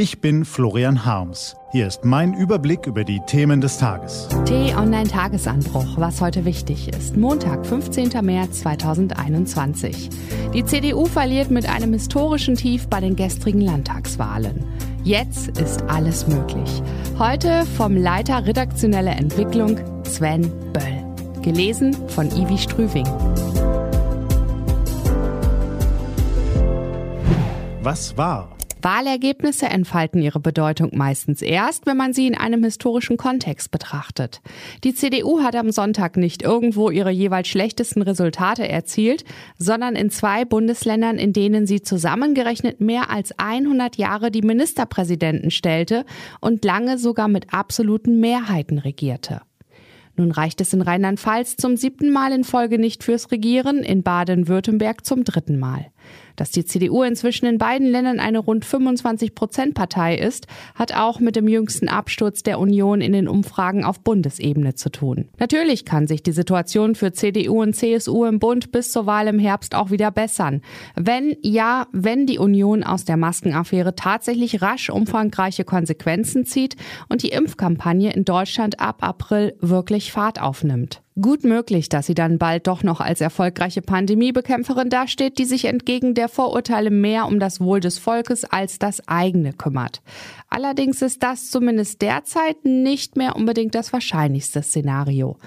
Ich bin Florian Harms. Hier ist mein Überblick über die Themen des Tages. T-Online-Tagesanbruch, was heute wichtig ist. Montag, 15. März 2021. Die CDU verliert mit einem historischen Tief bei den gestrigen Landtagswahlen. Jetzt ist alles möglich. Heute vom Leiter redaktionelle Entwicklung Sven Böll. Gelesen von Ivi Strüving. Was war? Wahlergebnisse entfalten ihre Bedeutung meistens erst, wenn man sie in einem historischen Kontext betrachtet. Die CDU hat am Sonntag nicht irgendwo ihre jeweils schlechtesten Resultate erzielt, sondern in zwei Bundesländern, in denen sie zusammengerechnet mehr als 100 Jahre die Ministerpräsidenten stellte und lange sogar mit absoluten Mehrheiten regierte. Nun reicht es in Rheinland-Pfalz zum siebten Mal in Folge nicht fürs Regieren, in Baden-Württemberg zum dritten Mal. Dass die CDU inzwischen in beiden Ländern eine rund 25 Prozent Partei ist, hat auch mit dem jüngsten Absturz der Union in den Umfragen auf Bundesebene zu tun. Natürlich kann sich die Situation für CDU und CSU im Bund bis zur Wahl im Herbst auch wieder bessern. Wenn, ja, wenn die Union aus der Maskenaffäre tatsächlich rasch umfangreiche Konsequenzen zieht und die Impfkampagne in Deutschland ab April wirklich Fahrt aufnimmt. Gut möglich, dass sie dann bald doch noch als erfolgreiche Pandemiebekämpferin dasteht, die sich entgegen der Vorurteile mehr um das Wohl des Volkes als das eigene kümmert. Allerdings ist das zumindest derzeit nicht mehr unbedingt das wahrscheinlichste Szenario.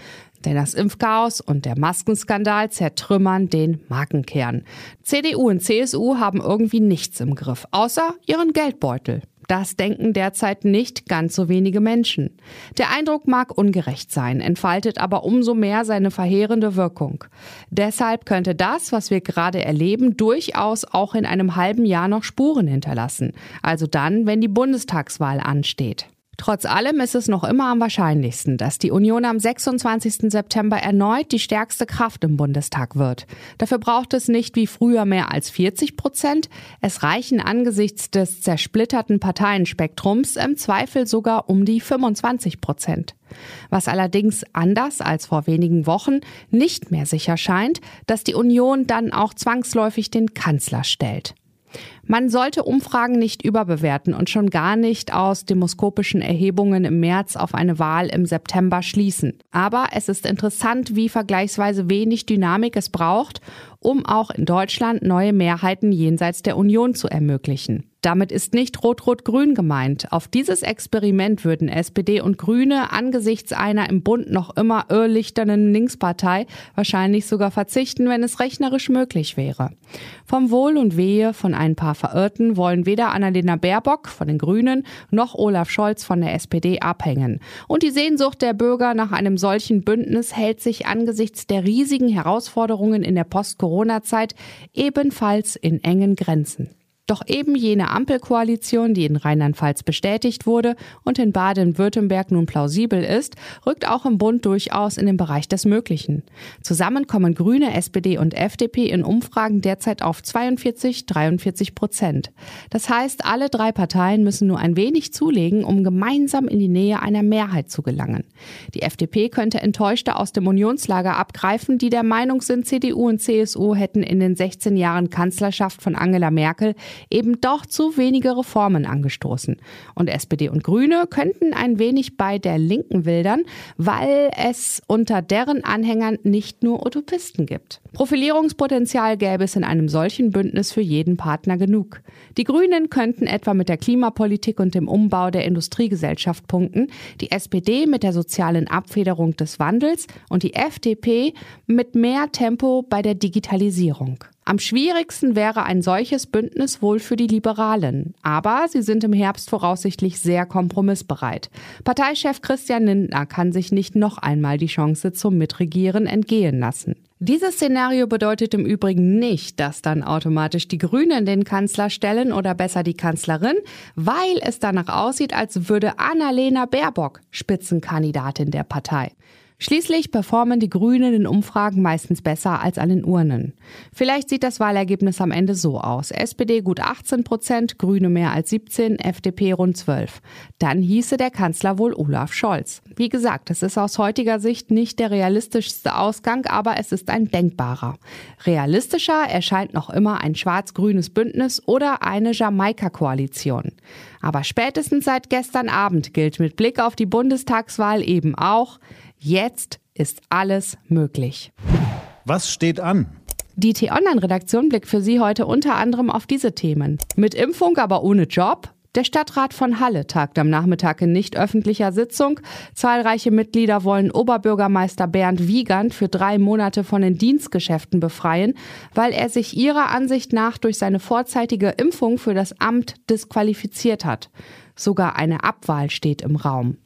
Denn das Impfchaos und der Maskenskandal zertrümmern den Markenkern. CDU und CSU haben irgendwie nichts im Griff, außer ihren Geldbeutel. Das denken derzeit nicht ganz so wenige Menschen. Der Eindruck mag ungerecht sein, entfaltet aber umso mehr seine verheerende Wirkung. Deshalb könnte das, was wir gerade erleben, durchaus auch in einem halben Jahr noch Spuren hinterlassen. Also dann, wenn die Bundestagswahl ansteht. Trotz allem ist es noch immer am wahrscheinlichsten, dass die Union am 26. September erneut die stärkste Kraft im Bundestag wird. Dafür braucht es nicht wie früher mehr als 40 Prozent. Es reichen angesichts des zersplitterten Parteienspektrums im Zweifel sogar um die 25 Prozent. Was allerdings anders als vor wenigen Wochen nicht mehr sicher scheint, dass die Union dann auch zwangsläufig den Kanzler stellt. Man sollte Umfragen nicht überbewerten und schon gar nicht aus demoskopischen Erhebungen im März auf eine Wahl im September schließen. Aber es ist interessant, wie vergleichsweise wenig Dynamik es braucht, um auch in Deutschland neue Mehrheiten jenseits der Union zu ermöglichen. Damit ist nicht Rot-Rot-Grün gemeint. Auf dieses Experiment würden SPD und Grüne angesichts einer im Bund noch immer irrlichternden Linkspartei wahrscheinlich sogar verzichten, wenn es rechnerisch möglich wäre. Vom Wohl und Wehe von ein paar Verirrten wollen weder Annalena Baerbock von den Grünen noch Olaf Scholz von der SPD abhängen. Und die Sehnsucht der Bürger nach einem solchen Bündnis hält sich angesichts der riesigen Herausforderungen in der Post-Corona-Zeit ebenfalls in engen Grenzen. Doch eben jene Ampelkoalition, die in Rheinland-Pfalz bestätigt wurde und in Baden-Württemberg nun plausibel ist, rückt auch im Bund durchaus in den Bereich des Möglichen. Zusammen kommen Grüne, SPD und FDP in Umfragen derzeit auf 42, 43 Prozent. Das heißt, alle drei Parteien müssen nur ein wenig zulegen, um gemeinsam in die Nähe einer Mehrheit zu gelangen. Die FDP könnte Enttäuschte aus dem Unionslager abgreifen, die der Meinung sind, CDU und CSU hätten in den 16 Jahren Kanzlerschaft von Angela Merkel eben doch zu wenige Reformen angestoßen. Und SPD und Grüne könnten ein wenig bei der Linken wildern, weil es unter deren Anhängern nicht nur Utopisten gibt. Profilierungspotenzial gäbe es in einem solchen Bündnis für jeden Partner genug. Die Grünen könnten etwa mit der Klimapolitik und dem Umbau der Industriegesellschaft punkten, die SPD mit der sozialen Abfederung des Wandels und die FDP mit mehr Tempo bei der Digitalisierung. Am schwierigsten wäre ein solches Bündnis wohl für die Liberalen. Aber sie sind im Herbst voraussichtlich sehr kompromissbereit. Parteichef Christian Lindner kann sich nicht noch einmal die Chance zum Mitregieren entgehen lassen. Dieses Szenario bedeutet im Übrigen nicht, dass dann automatisch die Grünen den Kanzler stellen oder besser die Kanzlerin, weil es danach aussieht, als würde Annalena Baerbock Spitzenkandidatin der Partei. Schließlich performen die Grünen in Umfragen meistens besser als an den Urnen. Vielleicht sieht das Wahlergebnis am Ende so aus. SPD gut 18 Prozent, Grüne mehr als 17, FDP rund 12. Dann hieße der Kanzler wohl Olaf Scholz. Wie gesagt, es ist aus heutiger Sicht nicht der realistischste Ausgang, aber es ist ein denkbarer. Realistischer erscheint noch immer ein schwarz-grünes Bündnis oder eine Jamaika-Koalition. Aber spätestens seit gestern Abend gilt mit Blick auf die Bundestagswahl eben auch, Jetzt ist alles möglich. Was steht an? Die T-Online-Redaktion blickt für Sie heute unter anderem auf diese Themen. Mit Impfung, aber ohne Job? Der Stadtrat von Halle tagt am Nachmittag in nicht öffentlicher Sitzung. Zahlreiche Mitglieder wollen Oberbürgermeister Bernd Wiegand für drei Monate von den Dienstgeschäften befreien, weil er sich ihrer Ansicht nach durch seine vorzeitige Impfung für das Amt disqualifiziert hat. Sogar eine Abwahl steht im Raum.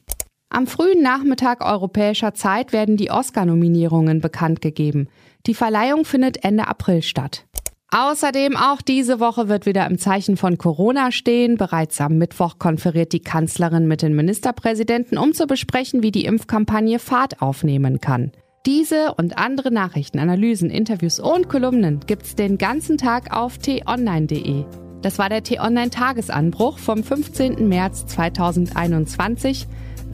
Am frühen Nachmittag europäischer Zeit werden die Oscar-Nominierungen bekannt gegeben. Die Verleihung findet Ende April statt. Außerdem auch diese Woche wird wieder im Zeichen von Corona stehen. Bereits am Mittwoch konferiert die Kanzlerin mit den Ministerpräsidenten, um zu besprechen, wie die Impfkampagne Fahrt aufnehmen kann. Diese und andere Nachrichten, Analysen, Interviews und Kolumnen gibt's den ganzen Tag auf t-online.de. Das war der T-Online Tagesanbruch vom 15. März 2021